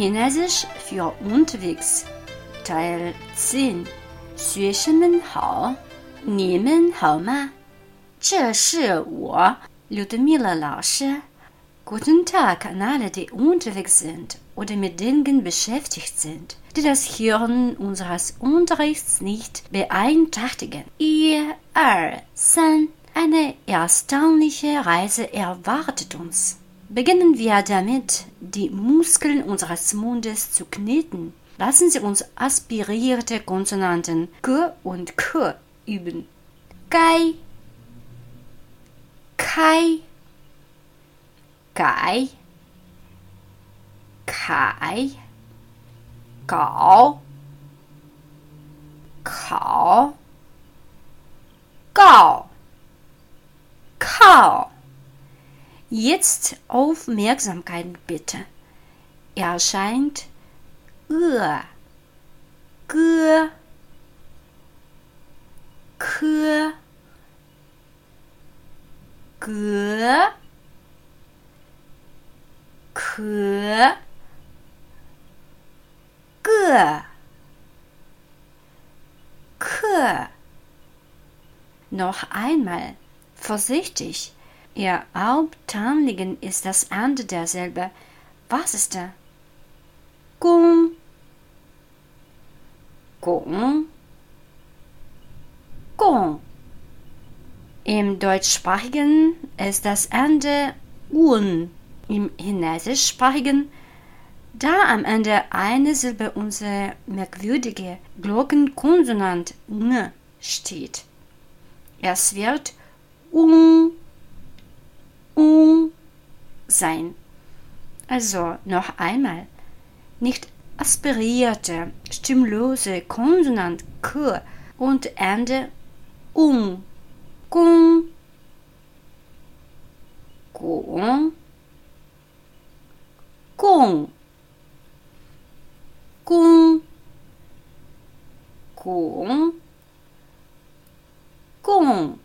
Chinesisch für unterwegs Teil 10学生们好，你们好吗？这是我 Ludmila 老师。Guten Tag an alle, die unterwegs sind oder mit Dingen beschäftigt sind, die das Hören unseres Unterrichts nicht beeinträchtigen. Ihr, er, san, eine erstaunliche Reise erwartet uns. Beginnen wir damit, die Muskeln unseres Mundes zu kneten. Lassen Sie uns aspirierte Konsonanten G und K üben. Gai, Kai, Gai, Kai, Gao, Kao, Gao, Kao. Jetzt Aufmerksamkeit bitte. Erscheint Ö, G. Noch einmal, vorsichtig. Ihr Hauptanliegen ist das Ende derselbe. Was ist da? Gung, Gung, Gung. Im deutschsprachigen ist das Ende Un. Im chinesischsprachigen, da am Ende eine Silbe unsere merkwürdige Glockenkonsonant N steht. Es wird Un sein. Also noch einmal. Nicht aspirierte, stimmlose Konsonant K und Ende um. Gung, Gung, Gung, Gung, Gung, Gung.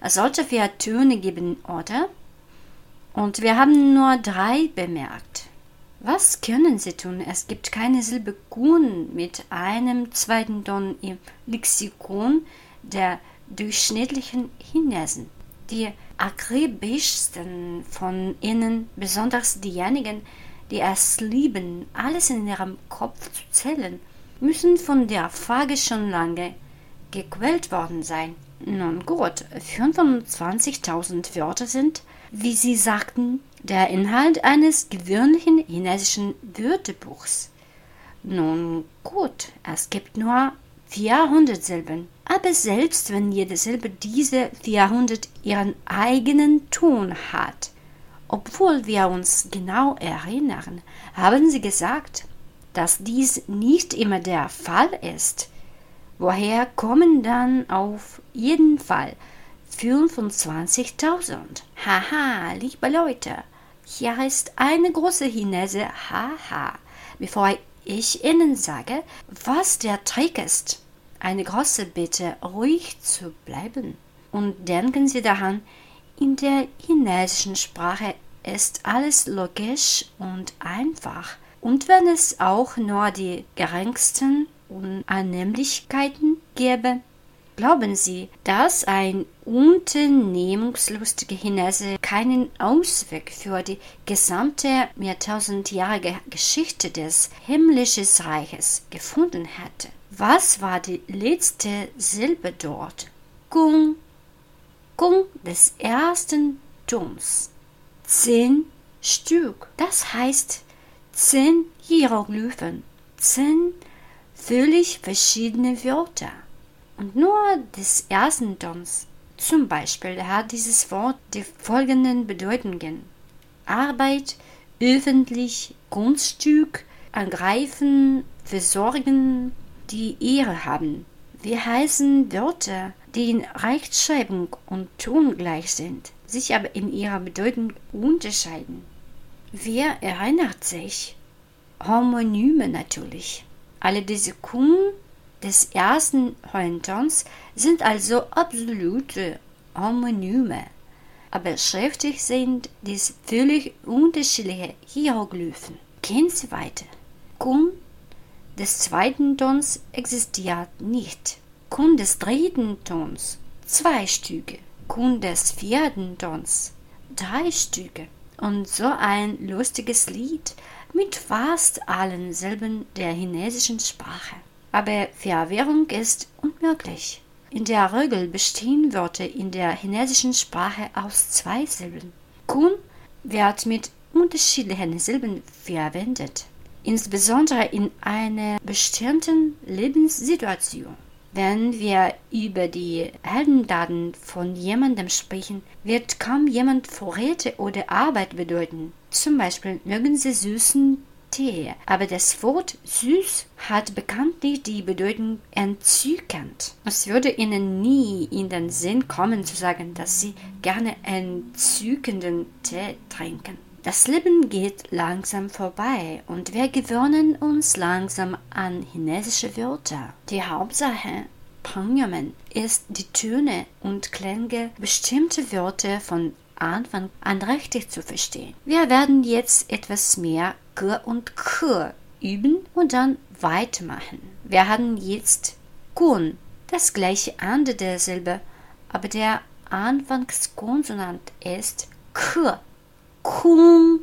Es sollte vier Töne geben, oder? Und wir haben nur drei bemerkt. Was können Sie tun? Es gibt keine Silbe Gun mit einem zweiten Ton im Lexikon der durchschnittlichen Chinesen. Die akribischsten von ihnen, besonders diejenigen, die es lieben, alles in ihrem Kopf zu zählen, müssen von der Frage schon lange gequält worden sein. Nun gut, 25.000 Wörter sind, wie Sie sagten, der Inhalt eines gewöhnlichen chinesischen Wörterbuchs. Nun gut, es gibt nur 400 Silben. Aber selbst wenn jede Silbe diese 400 ihren eigenen Ton hat, obwohl wir uns genau erinnern, haben sie gesagt, dass dies nicht immer der Fall ist. Woher kommen dann auf jeden Fall 25.000? Haha, liebe Leute, hier ist eine große Chinese, haha. Bevor ich Ihnen sage, was der Trick ist, eine große Bitte, ruhig zu bleiben. Und denken Sie daran, in der chinesischen Sprache ist alles logisch und einfach. Und wenn es auch nur die geringsten Unannehmlichkeiten gäbe, Glauben Sie, dass ein unternehmungslustiger Chinese keinen Ausweg für die gesamte mehrtausendjährige Geschichte des himmlischen Reiches gefunden hätte? Was war die letzte Silbe dort? Gung, Gung des ersten Tons. Zehn Stück, das heißt zehn Hieroglyphen, zehn völlig verschiedene Wörter. Und nur des ersten Tons, zum Beispiel, hat dieses Wort die folgenden Bedeutungen. Arbeit, öffentlich, Kunststück, angreifen, versorgen, die Ehre haben. Wir heißen Wörter, die in Rechtschreibung und Ton gleich sind, sich aber in ihrer Bedeutung unterscheiden. Wer erinnert sich? Homonyme natürlich. Alle diese Kunden des ersten Heuntons sind also absolute Homonyme, aber schriftlich sind dies völlig unterschiedliche Hieroglyphen. gehen Sie weiter. Kun des zweiten Tons existiert nicht. Kun des dritten Tons zwei Stücke. Kun des vierten Tons drei Stücke. Und so ein lustiges Lied mit fast allen Silben der chinesischen Sprache. Aber Verwirrung ist unmöglich. In der Regel bestehen Wörter in der chinesischen Sprache aus zwei Silben. Kun wird mit unterschiedlichen Silben verwendet, insbesondere in einer bestimmten Lebenssituation. Wenn wir über die Heldendaten von jemandem sprechen, wird kaum jemand Vorräte oder Arbeit bedeuten. Zum Beispiel mögen Sie süßen Tee, aber das Wort süß hat bekanntlich die Bedeutung entzückend. Es würde Ihnen nie in den Sinn kommen zu sagen, dass Sie gerne entzückenden Tee trinken. Das Leben geht langsam vorbei und wir gewöhnen uns langsam an chinesische Wörter. Die Hauptsache, Panyamen, ist die Töne und Klänge bestimmte Wörter von Anfang an richtig zu verstehen. Wir werden jetzt etwas mehr G und K üben und dann weitermachen. Wir haben jetzt Kun, das gleiche Ende der Silbe, aber der Anfangskonsonant ist K. Kung,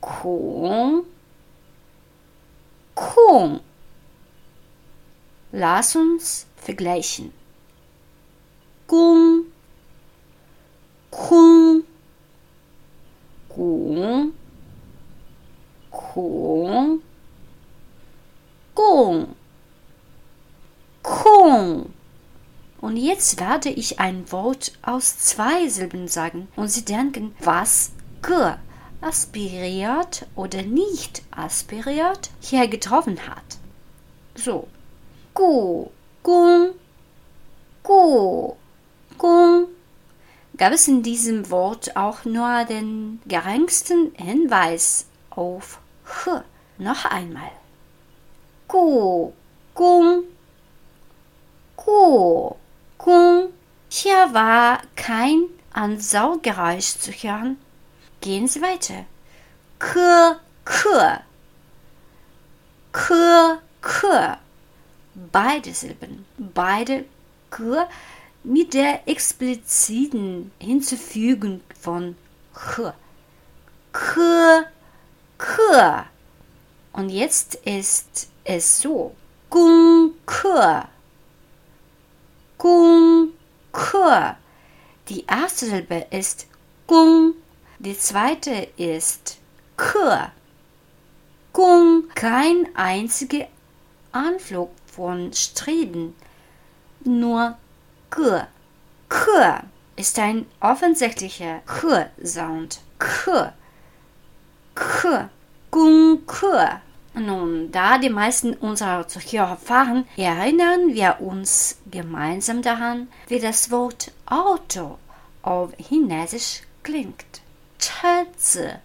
Kung, Kung. Lass uns vergleichen. Kung, Kung, Kung, Kung, Kung, Kung. Und jetzt werde ich ein Wort aus zwei Silben sagen und Sie denken, was G aspiriert oder nicht aspiriert hier getroffen hat. So. Gu, Gung, Gu, Gung. Gab es in diesem Wort auch nur den geringsten Hinweis auf H? Noch einmal. Gu, Gung, Gu. Hier war kein Ansaugeräusch zu hören. Gehen Sie weiter. K, K. K, K. Beide Silben, beide K mit der expliziten Hinzufügung von K. K, K. Und jetzt ist es so. Gung, K. Gung, Ke. Die erste Silbe ist Gung, die zweite ist Ke. Gung, kein einziger Anflug von Streben, nur Ge. Ke ist ein offensichtlicher Ke-Sound. Ke. Ke. Gung, Ke. Nun, da die meisten unserer Zuhörer fahren, erinnern wir uns gemeinsam daran, wie das Wort Auto auf Chinesisch klingt. 车子,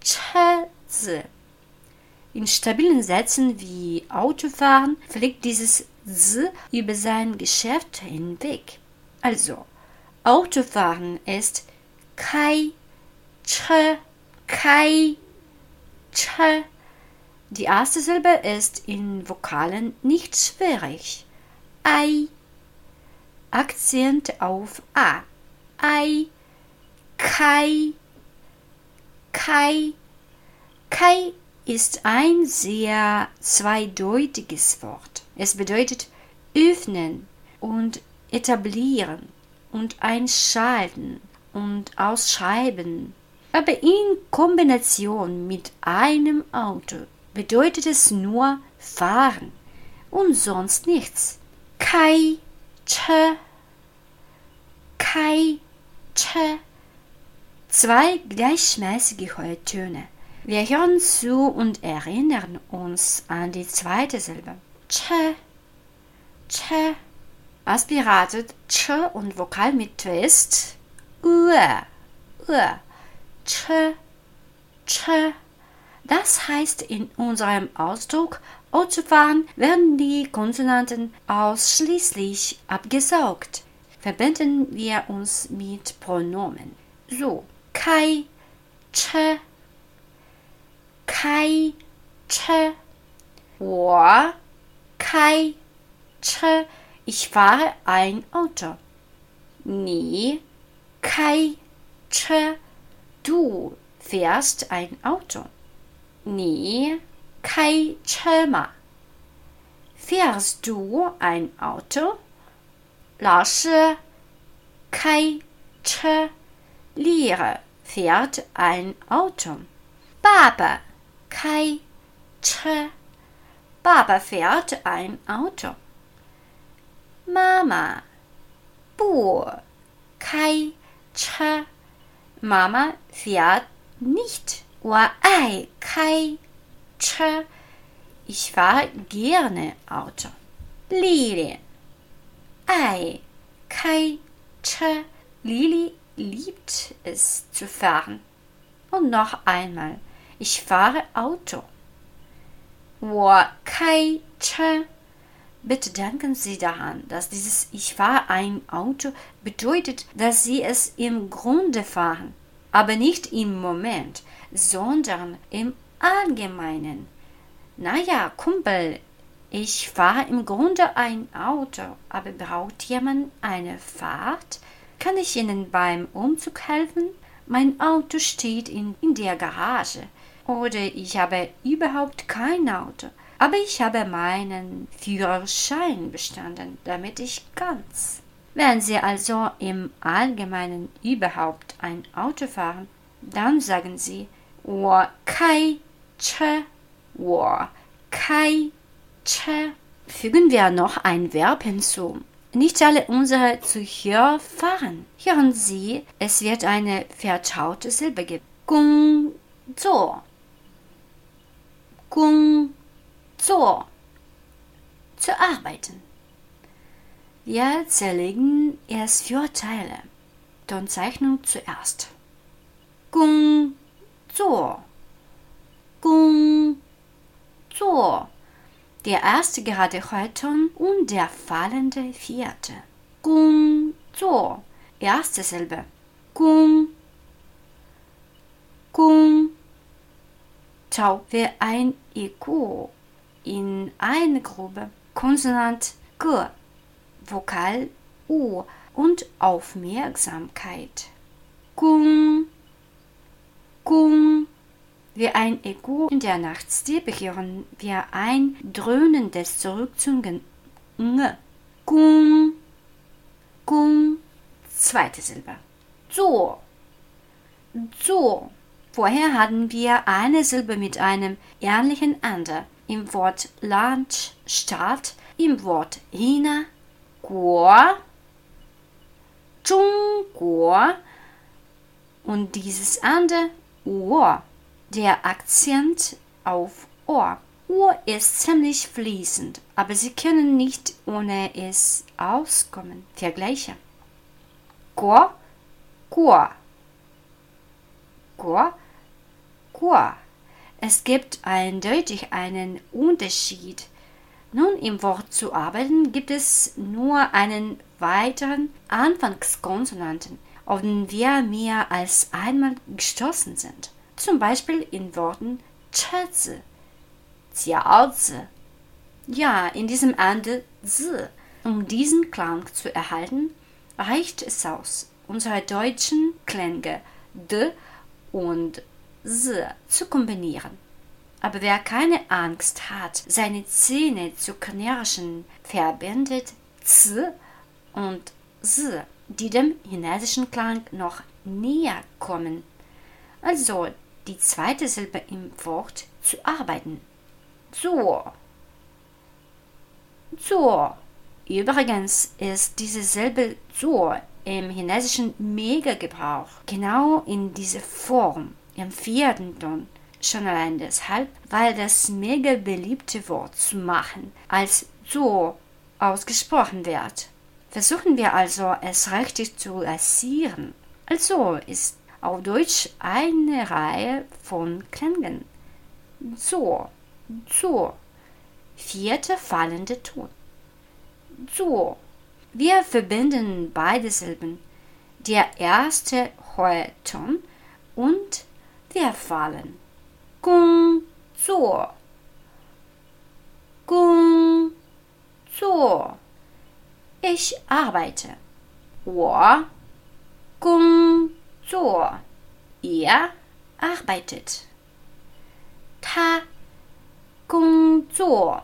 车子. In stabilen Sätzen wie Autofahren fliegt dieses Z über sein Geschäft hinweg. Also, Autofahren ist Kai, Ch, Kai, Ch. Die erste Silbe ist in Vokalen nicht schwierig. Ei. Akzent auf A. Ei. Kai. Kai. Kai ist ein sehr zweideutiges Wort. Es bedeutet öffnen und etablieren und einschalten und ausschreiben. Aber in Kombination mit einem Auto bedeutet es nur fahren und sonst nichts. Kai, Che, Kai, Che. Zwei gleichmäßige Heutöne. Wir hören zu und erinnern uns an die zweite Silbe. Che, Che. Aspiratet Che und Vokal mit Twist. Ue, Ue. Che, Che. Das heißt in unserem Ausdruck Ozuwan werden die Konsonanten ausschließlich abgesaugt. Verbinden wir uns mit Pronomen. So, Kai, Che, Kai, Che, Wo, Kai, Che, ich fahre ein Auto. Ni, Kai, Che, du fährst ein Auto. 你开车吗？Fährst du ein Auto? 老师开车，Lehrer fährt ein Auto. 爸爸开车，Baba fährt ein Auto. Mama 不开车，Mama fährt nicht. 我爱开车，Ich fahre gerne Auto. Lili 爱开车，Lili liebt es zu fahren. Und noch einmal, ich fahre Auto. 我开车 Bitte denken Sie daran, dass dieses Ich fahre ein Auto bedeutet, dass Sie es im Grunde fahren, aber nicht im Moment, sondern im Allgemeinen. Naja, Kumpel, ich fahre im Grunde ein Auto, aber braucht jemand eine Fahrt? Kann ich Ihnen beim Umzug helfen? Mein Auto steht in, in der Garage. Oder ich habe überhaupt kein Auto, aber ich habe meinen Führerschein bestanden, damit ich ganz. Wenn Sie also im Allgemeinen überhaupt ein Auto fahren, dann sagen Sie 我开车，我开车. Fügen wir noch ein Verb hinzu. Nicht alle unsere Zuhörer fahren. Hören Sie, es wird eine vertraute Silbe geben. 工作，工作，zu arbeiten. Wir zerlegen es für Teile. Dann Zeichnung zuerst. Gung, zu. Gung, zu. Der erste gerade Häuton und der fallende vierte. Gung, zu. Erste Silbe. Gung, Gung. Tau wir ein Ego in eine Grube. Konsonant G Vokal U und Aufmerksamkeit. Gung Gung. Wie ein Ego in der Nachtstippe hören wir ein dröhnendes Zurückzungen. Gung. Gung. Zweite Silbe. So. So. Vorher hatten wir eine Silbe mit einem ähnlichen Ende. Im Wort Land, Stadt, im Wort China, Guo, Zhongguo und dieses Ende Ohr. Der Akzent auf Ohr. Ohr ist ziemlich fließend, aber Sie können nicht ohne es auskommen. Vergleiche. Guo, Guo. Guo, Guo. Es gibt eindeutig einen Unterschied. Nun, im Wort zu arbeiten gibt es nur einen weiteren Anfangskonsonanten auf den wir mehr als einmal gestoßen sind. Zum Beispiel in Worten Schätze, Jiaozi. Ja, in diesem Ende Z. Um diesen Klang zu erhalten, reicht es aus, unsere deutschen Klänge D und S zu kombinieren. Aber wer keine Angst hat, seine Zähne zu knirschen, verbindet Z und S die dem chinesischen Klang noch näher kommen. Also die zweite Silbe im Wort zu arbeiten. So. So. Übrigens ist diese Silbe so im chinesischen Mega-Gebrauch genau in dieser Form, im vierten Ton. Schon allein deshalb, weil das mega beliebte Wort zu machen als so ausgesprochen wird. Versuchen wir also, es richtig zu erzielen. Also ist auf Deutsch eine Reihe von Klängen. So, so. Vierte fallende Ton. So. Wir verbinden beide Silben. Der erste hohe Ton und wir fallen. Gong, 作，工作。Ich arbeite. 我工作。Er arbeitet. 他工作。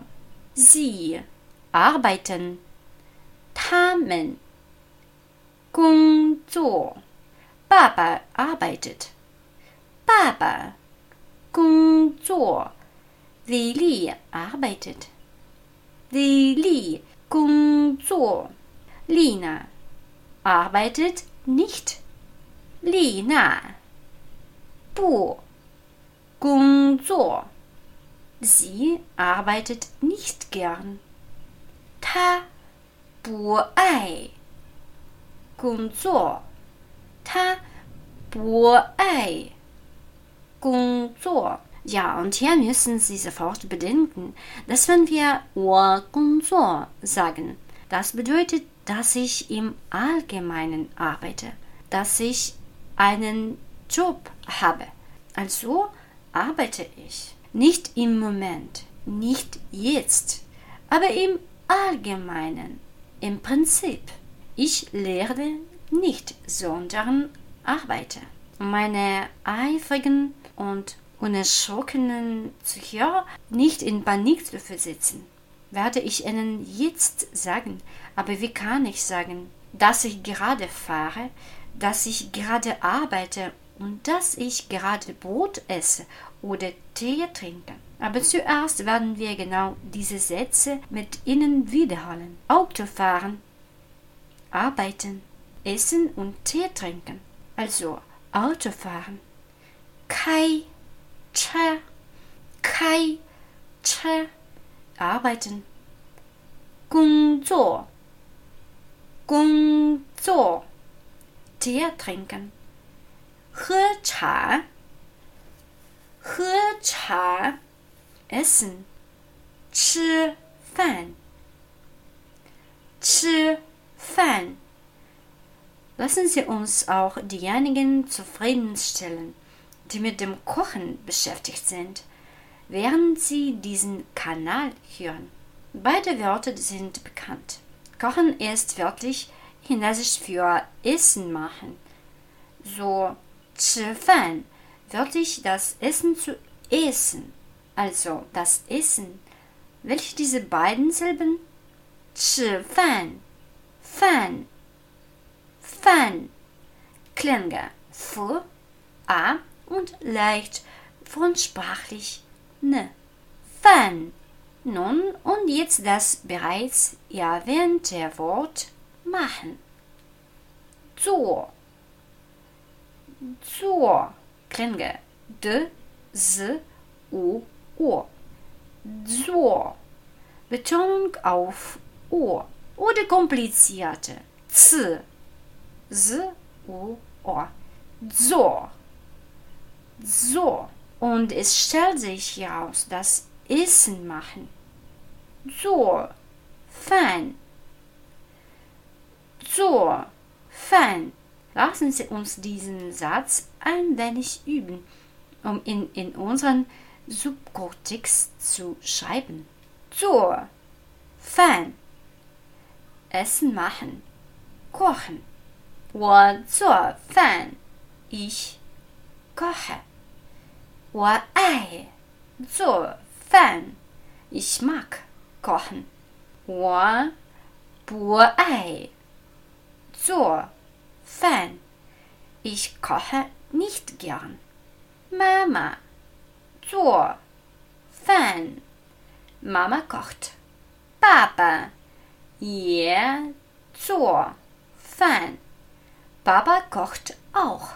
Sie arbeiten. 他们工作。爸爸 arbeitet. 爸爸 工作。Lili arbeitet. Lili 工作。Lina arbeitet nicht. Lina 不工作。Sie arbeitet nicht gern. 她不爱工作。他不爱 工作。Ja, und hier müssen Sie sofort bedenken, dass wenn wir Uhr sagen, das bedeutet, dass ich im Allgemeinen arbeite, dass ich einen Job habe. Also arbeite ich. Nicht im Moment, nicht jetzt, aber im Allgemeinen, im Prinzip. Ich lehre nicht, sondern arbeite. Meine eifrigen und unerschrockenen Zuhörer nicht in Panik zu versetzen, werde ich Ihnen jetzt sagen, aber wie kann ich sagen, dass ich gerade fahre, dass ich gerade arbeite und dass ich gerade Brot esse oder Tee trinke. Aber zuerst werden wir genau diese Sätze mit Ihnen wiederholen. Autofahren, arbeiten, essen und Tee trinken. Also Autofahren. Kai, Che, Kai, Che, arbeiten. Gung Zo, Gung Zo, Tee trinken. He Cha, He Cha, essen. Chi Fan, Chi Fan. Lassen Sie uns auch diejenigen zufriedenstellen die mit dem Kochen beschäftigt sind, während sie diesen Kanal hören. Beide Wörter sind bekannt. Kochen ist wörtlich Chinesisch für Essen machen. So 吃饭 wörtlich das Essen zu essen. Also das Essen. Welche diese beiden Silben? 吃饭 Fan Fan klänge f, a und leicht frontsprachlich ne. Fan. Nun und jetzt das bereits erwähnte Wort machen. Zur. Zur klänge d, s, u, o. Zur. Betonung auf o oder komplizierte z Z, U, O. So. So. Und es stellt sich heraus, dass Essen machen. So. Fan. So. Fan. Lassen Sie uns diesen Satz ein wenig üben, um ihn in unseren Subkortex zu schreiben. So. Fan. Essen machen. Kochen. 我做饭，ich koche。 我爱做饭，ich mag kochen。我不爱做饭，ich koche nicht gern。妈妈做饭，Mama kocht。爸爸也做饭。Papa kocht auch.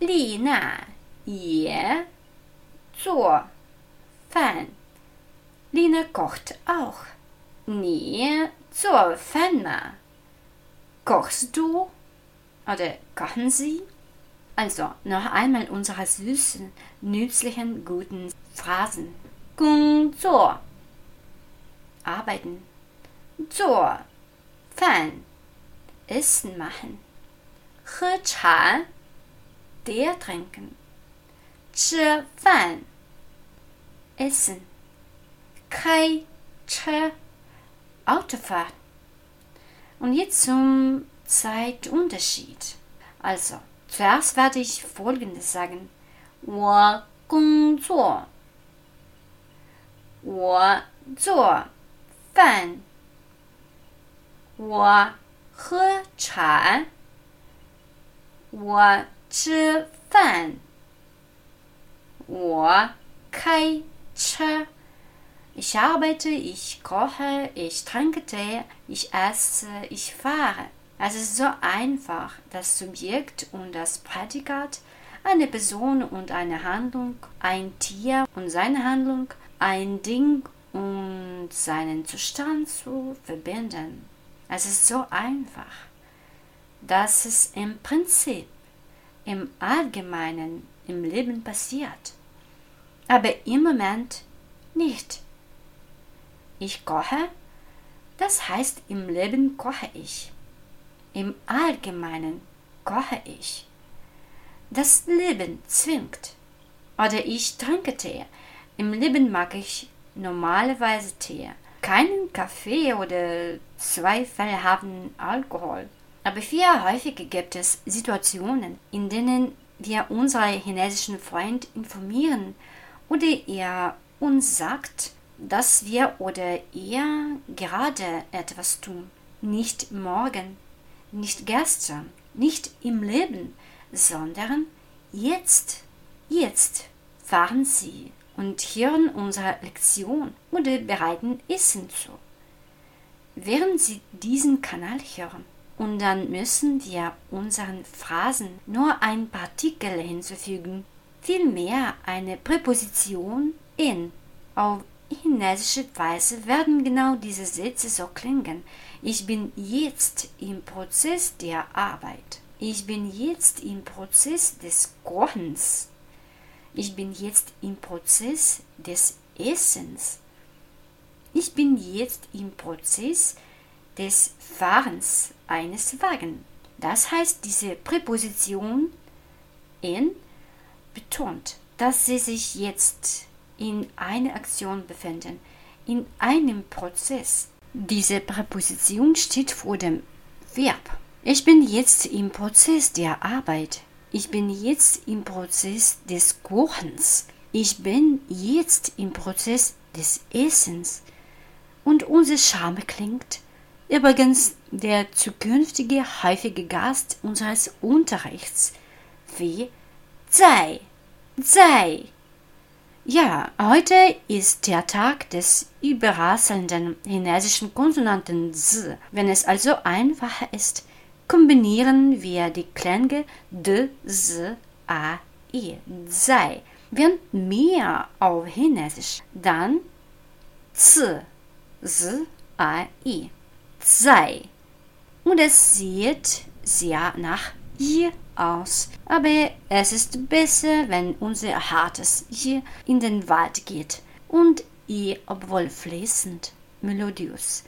Lina je 做饭. Lina kocht auch. Nie 做饭吗? Kochst du? Oder kochen Sie? Also, noch einmal unsere süßen, nützlichen, guten Phrasen. 工作 arbeiten. 做饭 Essen machen. 喝茶，Tee trinken， 吃饭 essen. Kai, Ch, Autofahren. Und jetzt zum Zeitunterschied. Also, zuerst werde ich Folgendes sagen. 我工作，我做饭，我喝茶，我吃饭，我开车。 Ich arbeite, ich koche, ich trinke Tee, ich esse, ich fahre. Es ist so einfach, das Subjekt und das Prädikat, eine Person und eine Handlung, ein Tier und seine Handlung, ein Ding und seinen Zustand zu verbinden. Es ist so einfach, dass es im Prinzip, im Allgemeinen, im Leben passiert, aber im Moment nicht. Ich koche, das heißt im Leben koche ich. Im Allgemeinen koche ich. Das Leben zwingt. Oder ich trinke Tee. Im Leben mag ich normalerweise Tee. Keinen Kaffee oder zwei Fälle haben Alkohol. Aber viel häufiger gibt es Situationen, in denen wir unseren chinesischen Freund informieren oder er uns sagt, dass wir oder er gerade etwas tun. Nicht morgen, nicht gestern, nicht im Leben, sondern jetzt. Jetzt fahren Sie und hören unsere Lektion oder bereiten Essen zu. Während Sie diesen Kanal hören, und dann müssen wir unseren Phrasen nur ein Partikel hinzufügen, vielmehr eine Präposition in. Auf chinesische Weise werden genau diese Sätze so klingen. Ich bin jetzt im Prozess der Arbeit. Ich bin jetzt im Prozess des Kochens. Ich bin jetzt im Prozess des Essens. Ich bin jetzt im Prozess des Fahrens eines Wagens. Das heißt, diese Präposition in betont, dass sie sich jetzt in einer Aktion befinden, in einem Prozess. Diese Präposition steht vor dem Verb. Ich bin jetzt im Prozess der Arbeit. Ich bin jetzt im Prozess des Kochens. Ich bin jetzt im Prozess des Essens. Und unser Schame klingt übrigens der zukünftige häufige Gast unseres Unterrichts wie sei, sei. Ja, heute ist der Tag des überrasselnden chinesischen Konsonanten Z. Wenn es also einfacher ist, kombinieren wir die Klänge d, s, a, i, sei. Während mehr auf Chinesisch, dann z, s, a, i, sei. Und es sieht sehr nach i aus. Aber es ist besser, wenn unser hartes i in den Wald geht und i, obwohl fließend, melodiös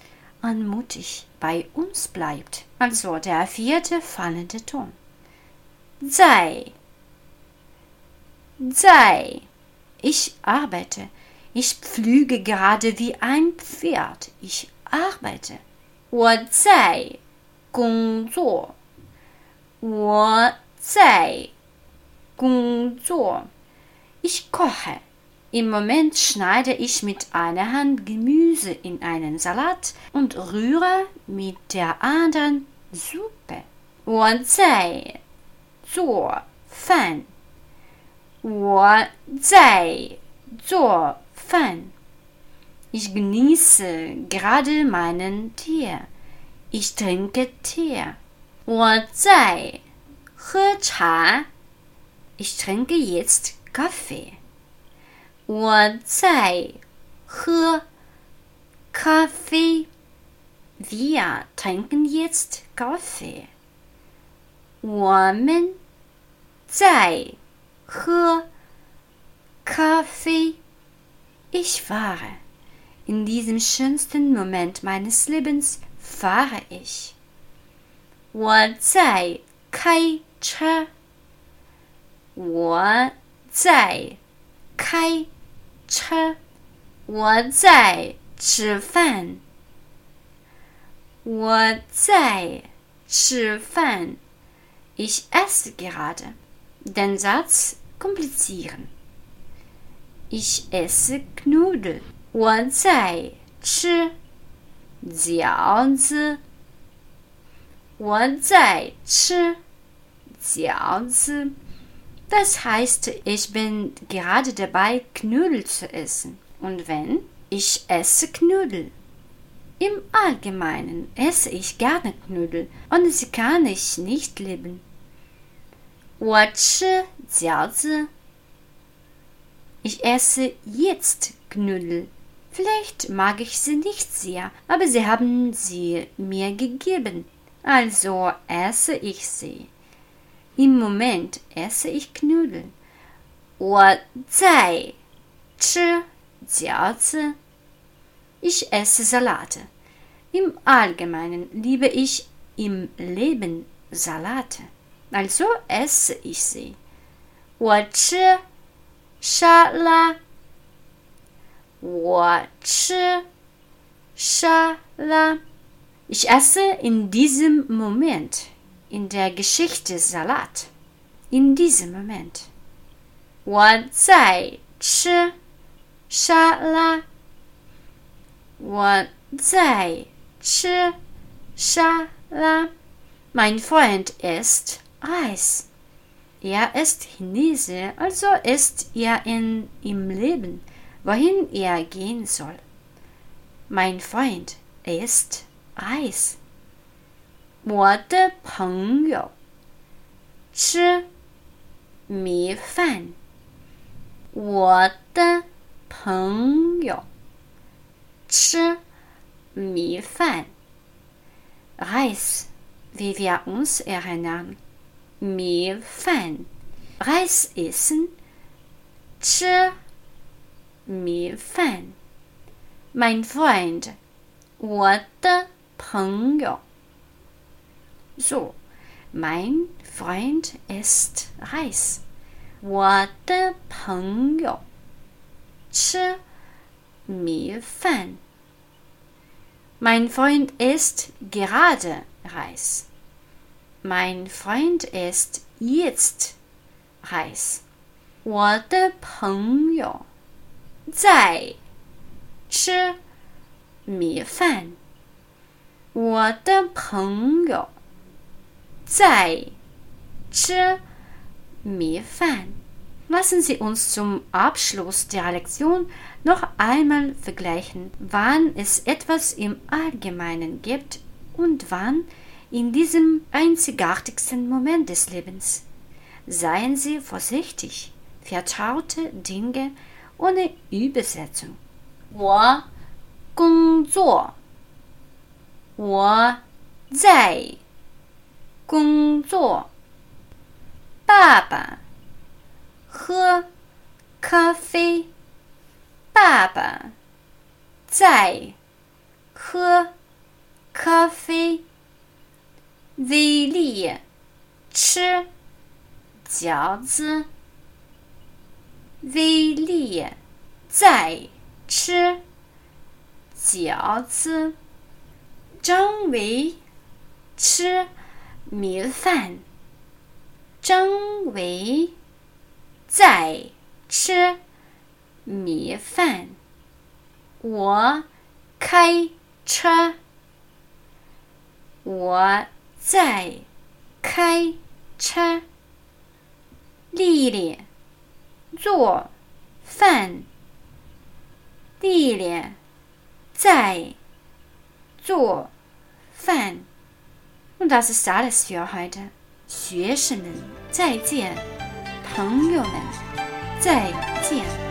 anmutig bei uns bleibt. Also der vierte fallende Ton. Sei. Sei. Ich arbeite. Ich pflüge gerade wie ein Pferd. Ich arbeite. 我在工作。我在工作。Ich koche. Im Moment schneide ich mit einer Hand Gemüse in einen Salat und rühre mit der anderen Suppe. 我在做饭。我在做饭。 Ich genieße gerade meinen Tee. Ich trinke Tee. 我在喝茶。Ich trinke jetzt Kaffee. 我在喝咖啡。Wir trinken jetzt Kaffee. 我们在喝咖啡。Ich fahre. In diesem schönsten Moment meines Lebens fahre ich. 我在开车。我在开 吃，我在吃饭。我在吃饭。Ich esse gerade. Den Satz komplizieren. Ich esse Knödel. 我在吃饺子。我在吃饺子。Das heißt, ich bin gerade dabei, Knödel zu essen. Und wenn? Ich esse Knödel. Im Allgemeinen esse ich gerne Knödel und sie kann ich nicht lieben. 我吃饺子. Ich esse jetzt Knödel. Vielleicht mag ich sie nicht sehr, aber sie haben sie mir gegeben. Also esse ich sie. Im Moment esse ich Knödel. 我在吃饺子。ich esse Salate. Im Allgemeinen liebe ich im Leben Salate. Also esse ich sie. 我吃沙拉。 我吃沙拉。Ich esse in diesem Moment, in der Geschichte Salat. In diesem Moment. 我在吃沙拉。我在吃沙拉。Mein Freund isst Reis. Er ist Chinese, also ist er in, im Leben, wohin er gehen soll. Mein Freund isst Reis. 我的朋友吃米饭。我的朋友。吃米饭，Reis, wie wir uns erinnern. 米饭，Reis essen, 吃 米饭。Mein Freund, 我的朋友。So, mein Freund isst Reis. 我的朋友吃米饭。Mein Freund isst gerade Reis. Mein Freund isst jetzt Reis. 我的朋友 在吃米饭。我的朋友在吃米饭。Lassen Sie uns zum Abschluss der Lektion noch einmal vergleichen, wann es etwas im Allgemeinen gibt und wann in diesem einzigartigsten Moment des Lebens. Seien Sie vorsichtig, vertraute Dinge ohne Übersetzung. 我工作，我在工作。爸爸。喝咖啡，爸爸在喝咖啡。威力吃饺子，威力在吃饺子。张伟吃米饭，张伟。在吃米饭。我开车。我在开车。丽丽做饭。丽丽在做饭。Und das ist alles für heute. 学生们，再见。朋友们，再见。